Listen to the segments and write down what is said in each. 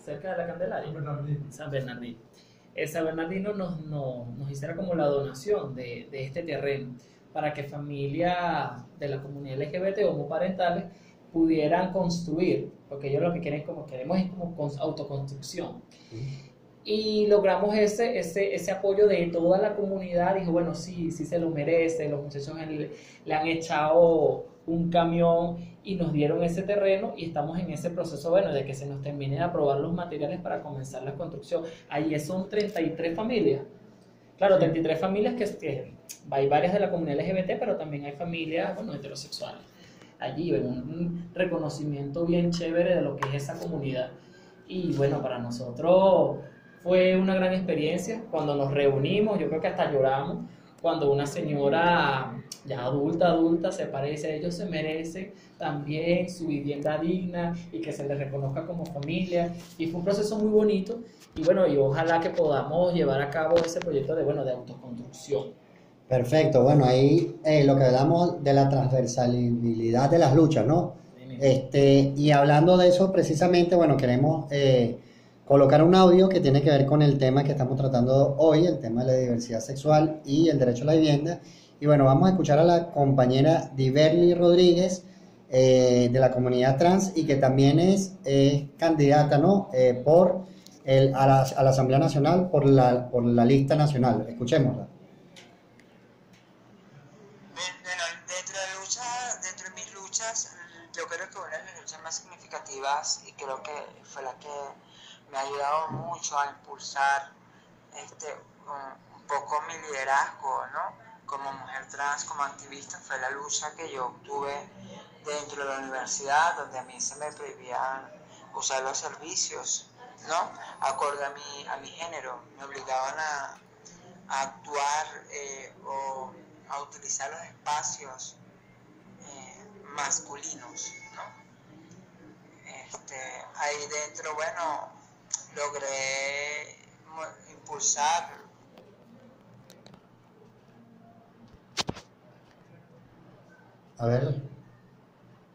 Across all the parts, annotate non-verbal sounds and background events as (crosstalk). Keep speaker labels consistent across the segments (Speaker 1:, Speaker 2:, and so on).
Speaker 1: cerca de la Candelaria. San Bernardino. El San Bernardino nos, nos, nos hiciera como la donación de, de este terreno para que familias de la comunidad LGBT homoparentales pudieran construir, porque ellos lo que quieren como queremos es como autoconstrucción. Y logramos ese, ese, ese apoyo de toda la comunidad, dijo, bueno, sí, sí se lo merece, los muchachos le, le han echado un camión y nos dieron ese terreno y estamos en ese proceso, bueno, de que se nos termine de aprobar los materiales para comenzar la construcción. Ahí son 33 familias. Claro, 33 familias que, que hay varias de la comunidad LGBT, pero también hay familias, bueno, heterosexuales allí, un reconocimiento bien chévere de lo que es esa comunidad. Y bueno, para nosotros fue una gran experiencia cuando nos reunimos, yo creo que hasta lloramos, cuando una señora ya adulta, adulta, se parece, ellos se merecen también su vivienda digna y que se les reconozca como familia. Y fue un proceso muy bonito y bueno, y ojalá que podamos llevar a cabo ese proyecto de, bueno, de autoconstrucción.
Speaker 2: Perfecto, bueno, ahí eh, lo que hablamos de la transversalidad de las luchas, ¿no? Este, y hablando de eso precisamente, bueno, queremos eh, colocar un audio que tiene que ver con el tema que estamos tratando hoy, el tema de la diversidad sexual y el derecho a la vivienda. Y bueno, vamos a escuchar a la compañera Diverly Rodríguez eh, de la comunidad trans y que también es candidata, ¿no? por el, a, la, a, la, Asamblea Nacional por la, por la lista nacional. Escuchémosla.
Speaker 3: yo creo que una de las luchas más significativas y creo que fue la que me ha ayudado mucho a impulsar este, un, poco mi liderazgo, ¿no? Como mujer trans, como activista, fue la lucha que yo tuve dentro de la universidad, donde a mí se me prohibían usar los servicios, ¿no? Acorde a mi, a mi género, me obligaban a, actuar eh, o a utilizar los espacios masculinos, ¿no? Este, ahí dentro, bueno, logré impulsar
Speaker 2: A ver,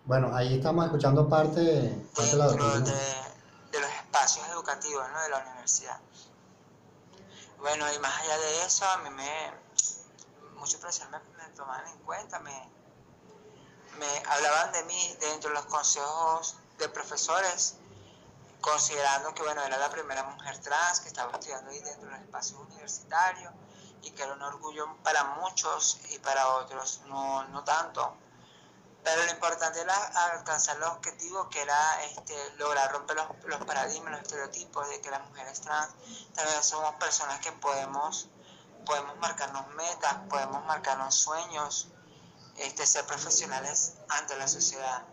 Speaker 2: bueno, ahí estamos escuchando parte,
Speaker 3: parte de, la de, de, los espacios educativos ¿no? de la universidad. Bueno, y más allá de eso, a mí me, muchos profesores me, me tomaban en cuenta, me, me hablaban de mí dentro de los consejos de profesores, considerando que bueno, era la primera mujer trans que estaba estudiando ahí dentro del espacio universitario y que era un orgullo para muchos y para otros no, no tanto. Pero lo importante era alcanzar los objetivos que era este, lograr romper los, los paradigmas, los estereotipos de que las mujeres trans también somos personas que podemos, podemos marcarnos metas, podemos marcarnos sueños, este, ser profesionales ante la sociedad.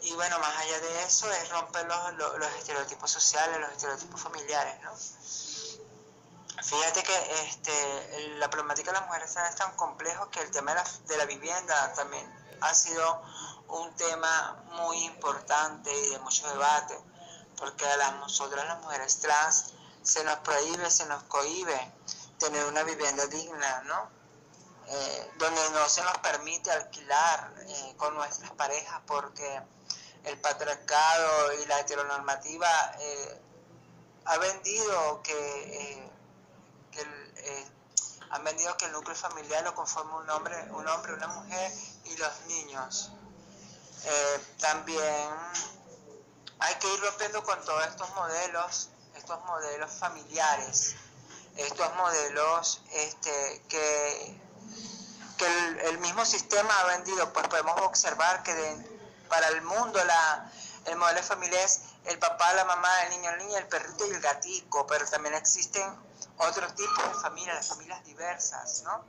Speaker 3: Y bueno, más allá de eso es romper los, los, estereotipos sociales, los estereotipos familiares, ¿no? Fíjate que este, la problemática de las mujeres es tan complejo que el tema de la, de la vivienda también ha sido un tema muy importante y de mucho debate, porque a las, nosotras las mujeres trans se nos prohíbe, se nos cohíbe tener una vivienda digna, ¿no? Eh, donde no se nos permite alquilar eh, con nuestras parejas porque el patriarcado y la heteronormativa eh, ha vendido que, que el, han vendido que el núcleo familiar lo conforma un hombre, un hombre, una mujer y los niños. también hay que ir rompiendo con todos estos modelos, estos modelos familiares, estos modelos este, que que el, mismo sistema ha vendido, pues podemos observar que para el mundo la, el modelo de familia es el papá, la mamá, el niño, el niño, el perrito y el gatico, pero también existen otros tipos de familias, las familias diversas, ¿no?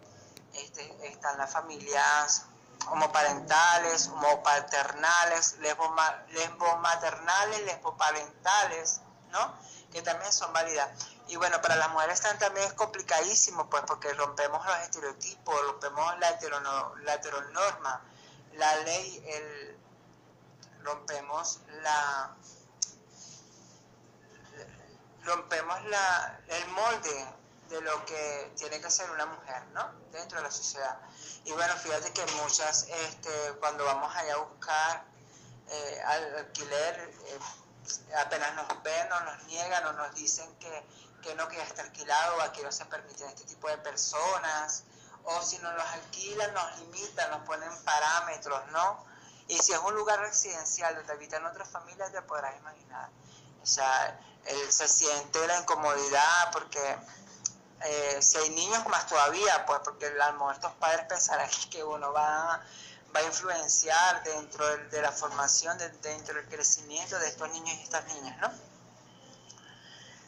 Speaker 3: Este, están las familias homoparentales, homopaternales, lesbomaternales, lesboparentales, ¿no? Que también son válidas. Y bueno, para las mujeres también es complicadísimo, pues, porque rompemos los estereotipos, rompemos la, la heteronorma, la ley, el, rompemos la rompemos la, el molde de lo que tiene que ser una mujer, ¿no? Dentro de la sociedad. Y bueno, fíjate que muchas, este, cuando vamos allá a buscar eh, al alquiler, eh, apenas nos ven o nos niegan o nos dicen que, que no, que ya está alquilado, aquí no se permiten este tipo de personas, o si nos los alquilan, nos limitan, nos ponen parámetros, ¿no? Y si es un lugar residencial donde habitan otras familias, te podrás imaginar. O sea, él se siente la incomodidad porque eh, si hay niños más todavía, pues porque a lo estos padres pensarán (laughs) que uno va, va a influenciar dentro de, la formación, dentro del crecimiento de estos niños y estas niñas, ¿no?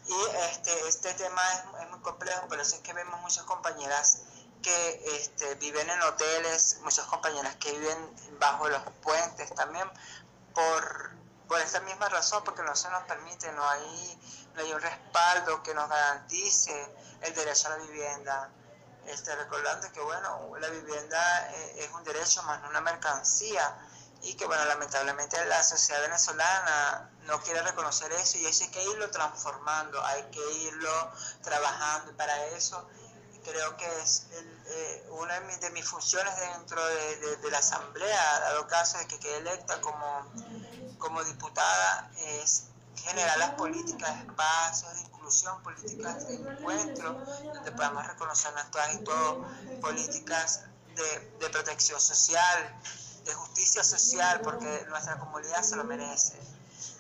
Speaker 3: Y este, este tema es, muy complejo, pero eso es que vemos muchas compañeras que este, viven en hoteles, muchas compañeras que viven bajo los puentes también, por, por esta misma razón, porque no se nos permite, no hay, no hay un respaldo que nos garantice el derecho a la vivienda. Este, recordando que bueno, la vivienda eh, es un derecho más no una mercancía y que bueno, lamentablemente la sociedad venezolana no quiere reconocer eso y eso hay que irlo transformando, hay que irlo trabajando para eso creo que es eh, una de mis, funciones dentro de, la asamblea, dado caso de que quede electa como, como diputada, es generar las políticas, espacios de inclusión, políticas de encuentro, donde podamos reconocer todas y todos políticas de, de protección social, de justicia social, porque nuestra comunidad se lo merece.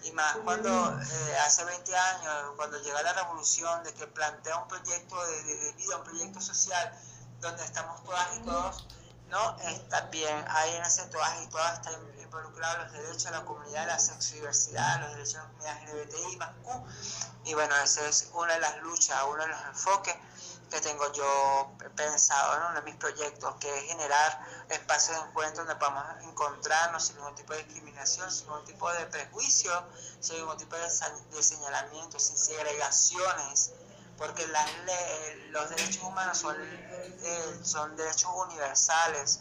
Speaker 3: Y más cuando eh, hace 20 años, cuando llega la revolución, de que plantea un proyecto de, vida, un proyecto social, donde estamos todas y todos, ¿no? Está bien, ahí en ese todas y todas están involucrados los derechos de la comunidad la sexodiversidad, los derechos de la comunidad LGBTI más Q. Y bueno, esa es una de las luchas, uno de los enfoques que tengo yo pensado en uno de mis proyectos, que es generar espacios de encuentro donde podamos encontrarnos sin ningún tipo de discriminación, sin ningún tipo de prejuicio, sin ningún tipo de, señalamiento, sin segregaciones, porque las los derechos humanos son, eh, son derechos universales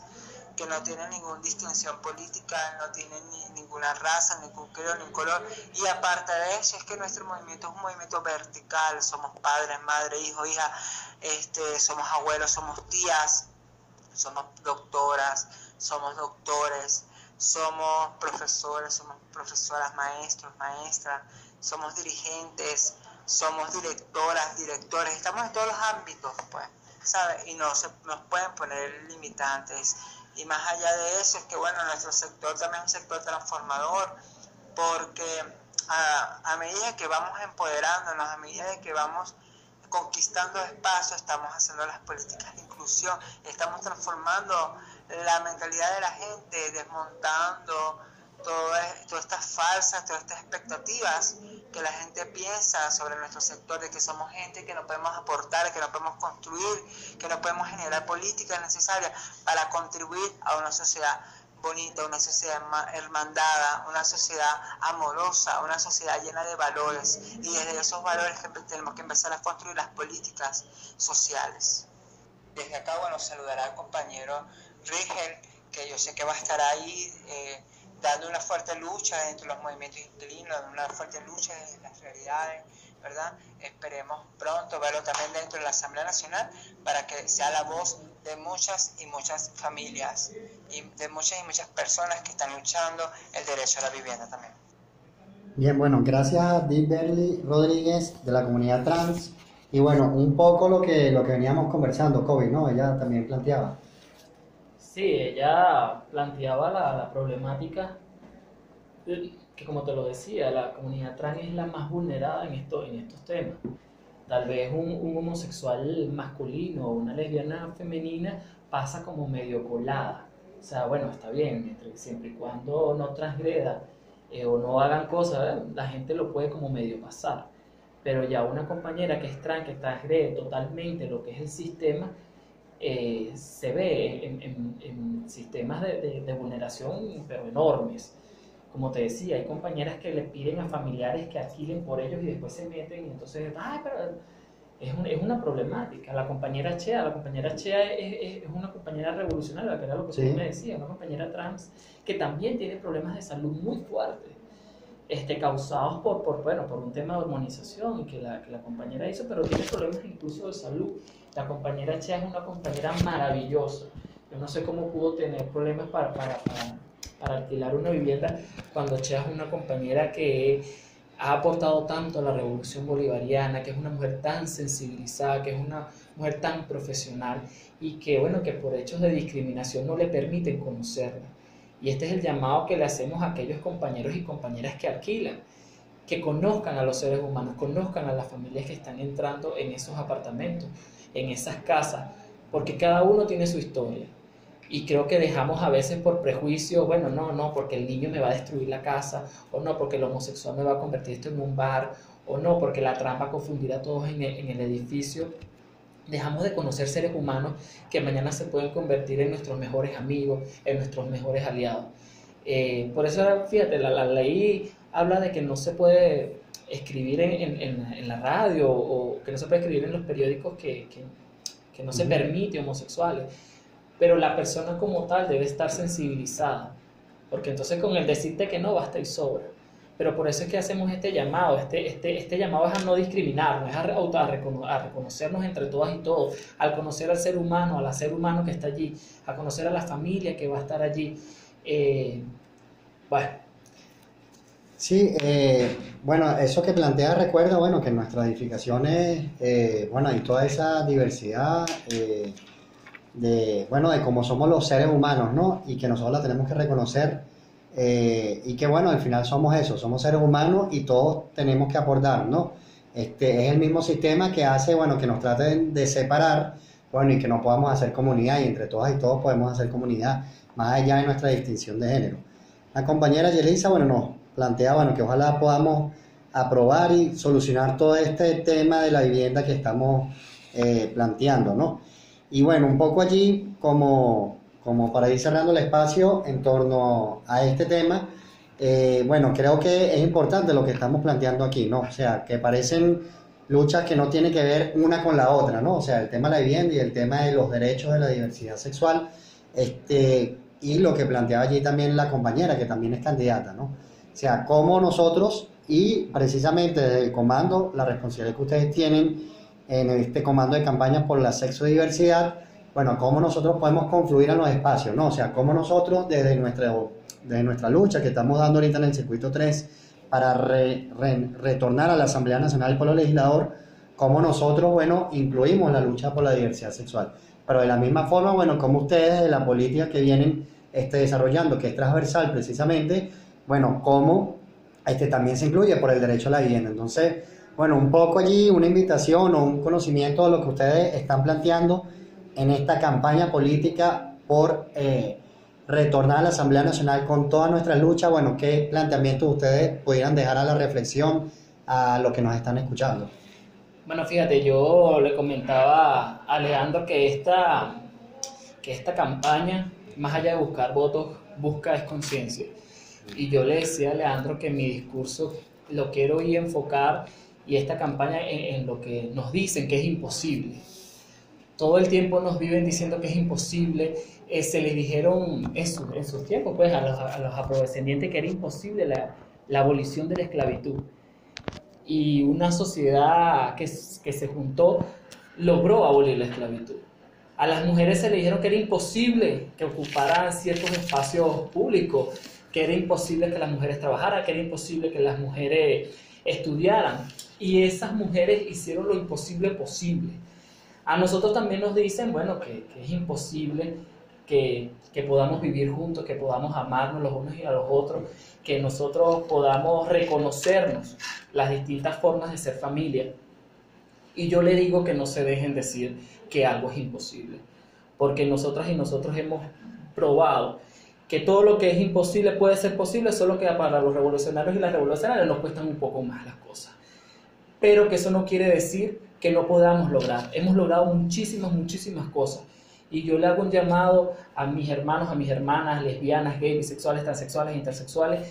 Speaker 3: que no tienen ninguna distinción política, no tienen ninguna raza, ningún credo, ni color. Y aparte de eso, es que nuestro movimiento es un movimiento vertical, somos padres, madre, hijo, hija, este, somos abuelos, somos tías, somos doctoras, somos doctores, somos profesores, somos profesoras, maestros, maestras, somos dirigentes, somos directoras, directores, estamos en todos los ámbitos, pues, ¿sabes? Y no se nos pueden poner limitantes. Y más allá de eso es que, bueno, nuestro sector también es un sector transformador, porque a, medida que vamos empoderándonos, a medida que vamos conquistando espacios, estamos haciendo las políticas inclusión, estamos transformando la mentalidad de la gente, desmontando todas, estas falsas, todas estas expectativas que la gente piensa sobre nuestro sector, de que somos gente que no podemos aportar, que no podemos construir, que no podemos generar políticas necesarias para contribuir a una sociedad bonita, una sociedad hermandada, una sociedad amorosa, una sociedad llena de valores. Y desde esos valores que tenemos que empezar a construir las políticas sociales. Desde acá, bueno, saludará al compañero Rigel, que yo sé que va a estar ahí. Eh, dando una fuerte lucha dentro de los movimientos inquilinos, una fuerte lucha en las realidades, ¿verdad? Esperemos pronto verlo también dentro de la Asamblea Nacional para que sea la voz de muchas y muchas familias y de muchas y muchas personas que están luchando el derecho a la vivienda también.
Speaker 2: Bien, bueno, gracias a Berly Rodríguez de la comunidad trans. Y bueno, un poco lo que, lo que veníamos conversando, Kobe, ¿no? Ella también planteaba
Speaker 1: Sí, ella planteaba la, problemática que como te lo decía, la comunidad trans es la más vulnerada en, esto, en estos temas. Tal vez un, homosexual masculino o una lesbiana femenina pasa como medio colada. O sea, bueno, está bien, siempre y cuando no transgreda eh, o no hagan cosas, la gente lo puede como medio pasar. Pero ya una compañera que es trans, que transgrede totalmente lo que es el sistema, eh, se ve en, sistemas de, vulneración, pero enormes. Como te decía, hay compañeras que le piden a familiares que alquilen por ellos y después se meten y entonces, ay, pero es, es una problemática. La compañera Chea, la compañera Chea es, es una compañera revolucionaria, que era lo que sí. me decía, una compañera trans que también tiene problemas de salud muy fuertes. Este, causados por, por, bueno, por un tema de hormonización que la, compañera hizo, pero tiene problemas incluso de salud. La compañera Chea es una compañera maravillosa. Yo no sé cómo pudo tener problemas para, para, para, alquilar una vivienda, cuando Chea es una compañera que ha aportado tanto a la revolución bolivariana, que es una mujer tan sensibilizada, que es una mujer tan profesional y que, bueno, que por hechos de discriminación no le permiten conocerla. Y este es el llamado que le hacemos a aquellos compañeros y compañeras que alquilan, que conozcan a los seres humanos, conozcan a las familias que están entrando en esos apartamentos, en esas casas, porque cada uno tiene su historia. Y creo que dejamos a veces por prejuicio, bueno, no, no, porque el niño me va a destruir la casa, o no, porque el homosexual me va a convertir esto en un bar, o no, porque la trampa confundirá a todos en el, edificio. Dejamos de conocer seres humanos que mañana se pueden convertir en nuestros mejores amigos, en nuestros mejores aliados. Eh, por eso, fíjate, la, ley habla de que no se puede escribir en, en, la radio o que no se puede escribir en los periódicos que, que, que no se permite homosexuales pero la persona como tal debe estar sensibilizada, porque entonces con el decirte que no basta y sobra. Pero por eso es que hacemos este llamado, este, este, este llamado es a no discriminarnos, es a, a, reconocernos entre todas y todos, al conocer al ser humano, al ser humano que está allí, a conocer a la familia que va a estar allí. Eh, bueno.
Speaker 2: Sí, eh, bueno, eso que plantea recuerda, bueno, que nuestras edificaciones, eh, bueno, hay toda esa diversidad, de, bueno, de cómo somos los seres humanos, ¿no? Y que nosotros la tenemos que reconocer eh, y que, bueno, al final somos eso, somos seres humanos y todos tenemos que aportar, ¿no? Este, es el mismo sistema que hace, bueno, que nos traten de separar, bueno, y que no podamos hacer comunidad y entre todas y todos podemos hacer comunidad, más allá de nuestra distinción de género. La compañera Yelisa, bueno, nos plantea, bueno, que ojalá podamos aprobar y solucionar todo este tema de la vivienda que estamos eh, planteando, ¿no? Y bueno, un poco allí, como, como para ir cerrando el espacio en torno a este tema, eh, bueno, creo que es importante lo que estamos planteando aquí, ¿no? O sea, que parecen luchas que no tienen que ver una con la otra, ¿no? O sea, el tema de la vivienda y el tema de los derechos de la diversidad sexual, este, y lo que planteaba allí también la compañera, que también es candidata, ¿no? O sea, cómo nosotros, y precisamente desde el comando, la responsabilidad que ustedes tienen, en este comando de campaña por la sexodiversidad, bueno, cómo nosotros podemos confluir en los espacios, ¿no? O sea, cómo nosotros desde, nuestra, lucha que estamos dando ahorita en el circuito 3 para retornar a la Asamblea Nacional del Pueblo Legislador, cómo nosotros, bueno, incluimos la lucha por la diversidad sexual. Pero de la misma forma, bueno, como ustedes de la política que vienen este, desarrollando, que es transversal precisamente, bueno, cómo este, también se incluye por el derecho a la vivienda. Entonces, bueno, un poco allí una invitación o un conocimiento de lo que ustedes están planteando en esta campaña política por eh, retornar a la Asamblea Nacional con toda nuestra lucha. Bueno, ¿qué planteamientos ustedes pudieran dejar a la reflexión a los que nos están escuchando?
Speaker 1: Bueno, fíjate, yo le comentaba a Leandro que esta, que esta campaña, más allá de buscar votos, busca es conciencia. Y yo le decía a Leandro que mi discurso lo quiero ir a enfocar y esta campaña en, lo que nos dicen que es imposible. Todo el tiempo nos viven diciendo que es imposible. Eh, se les dijeron eso, en sus tiempos pues, a los, a que era imposible la, abolición de la esclavitud. Y una sociedad que, que se juntó logró abolir la esclavitud. A las mujeres se les dijeron que era imposible que ocuparan ciertos espacios públicos, que era imposible que las mujeres trabajaran, que era imposible que las mujeres estudiaran y esas mujeres hicieron lo imposible posible. A nosotros también nos dicen, bueno, que, es imposible que, que, podamos vivir juntos, que podamos amarnos los unos y a los otros, que nosotros podamos reconocernos las distintas formas de ser familia. Y yo le digo que no se dejen decir que algo es imposible, porque nosotras y nosotros hemos probado que todo lo que es imposible puede ser posible, solo que para los revolucionarios y las revolucionarias nos cuestan un poco más las cosas pero que eso no quiere decir que no podamos lograr. Hemos logrado muchísimas, muchísimas cosas. Y yo le hago un llamado a mis hermanos, a mis hermanas, lesbianas, gays, bisexuales, transexuales, intersexuales,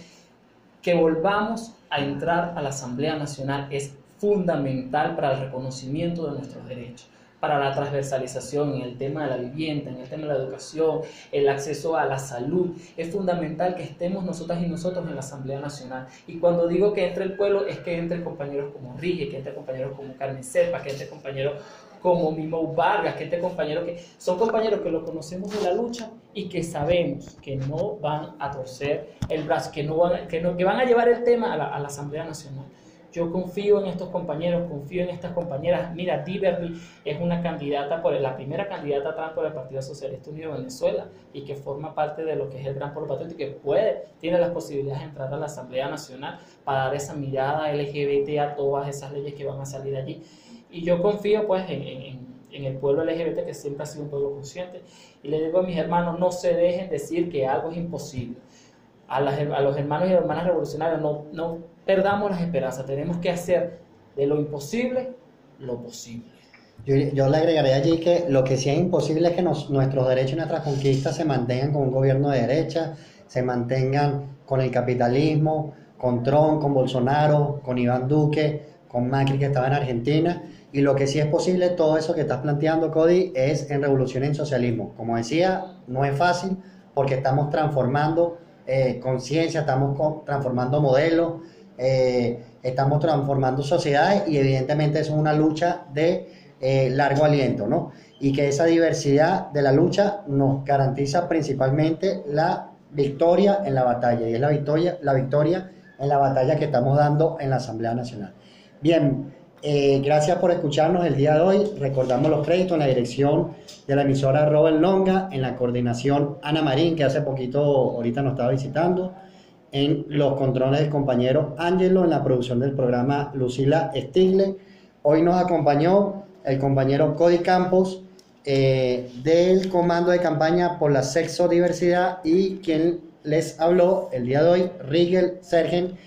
Speaker 1: que volvamos a entrar a la Asamblea Nacional. Es fundamental para el reconocimiento de nuestros derechos para la transversalización en el tema de la vivienda, en el tema de la educación, el acceso a la salud. Es fundamental que estemos nosotras y nosotros en la Asamblea Nacional. Y cuando digo que entre el pueblo, es que entre compañeros como Rige, que entre compañeros como Carmen Serpa, que entre compañeros como Mimo Vargas, que entre compañeros que son compañeros que lo conocemos de la lucha y que sabemos que no van a torcer el brazo, que, no van, que, no, que van a llevar el tema a la Asamblea Nacional. Yo confío en estos compañeros, confío en estas compañeras. Mira, Diverly es una candidata, por la primera candidata trans por el Partido Socialista Unido de Venezuela y que forma parte de lo que es el Gran Polo Patriótico y que puede, tiene las posibilidades de entrar a la Asamblea Nacional para dar esa mirada LGBT a todas esas leyes que van a salir allí. Y yo confío pues en, en, en el pueblo LGBT que siempre ha sido un pueblo consciente. Y le digo a mis hermanos, no se dejen decir que algo es imposible. A, a los hermanos y hermanas revolucionarios, no, no perdamos las esperanzas, tenemos que hacer de lo imposible lo posible.
Speaker 2: Yo, le agregaré allí que lo que sí es imposible es que nuestros derechos y nuestras conquistas se mantengan con un gobierno de derecha, se mantengan con el capitalismo, con Trump, con Bolsonaro, con Iván Duque, con Macri que estaba en Argentina. Y lo que sí es posible, todo eso que estás planteando, Cody, es en revolución en socialismo. Como decía, no es fácil porque estamos transformando eh, conciencia, estamos transformando modelos, eh, estamos transformando sociedades y evidentemente es una lucha de eh, largo aliento, ¿no? Y que esa diversidad de la lucha nos garantiza principalmente la victoria en la batalla y es la victoria, la victoria en la batalla que estamos dando en la Asamblea Nacional. Bien, eh, gracias por escucharnos el día de hoy. Recordamos los créditos en la dirección de la emisora Robert Longa, en la coordinación Ana Marín, que hace poquito ahorita nos estaba visitando en los controles del compañero Ángelo, en la producción del programa Lucila Stigle. Hoy nos acompañó el compañero Cody Campos eh, del Comando de Campaña por la Sexo Diversidad y quien les habló el día de hoy, Rigel Sergen,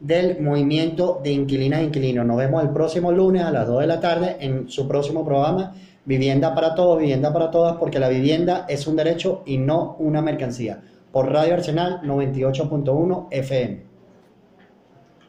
Speaker 2: del Movimiento de Inquilinas e Inquilinos. Nos vemos el próximo lunes a las 2 de la tarde en su próximo programa, Vivienda para Todos, Vivienda para Todas, porque la vivienda es un derecho y no una mercancía por Radio Arsenal 98.1 FM.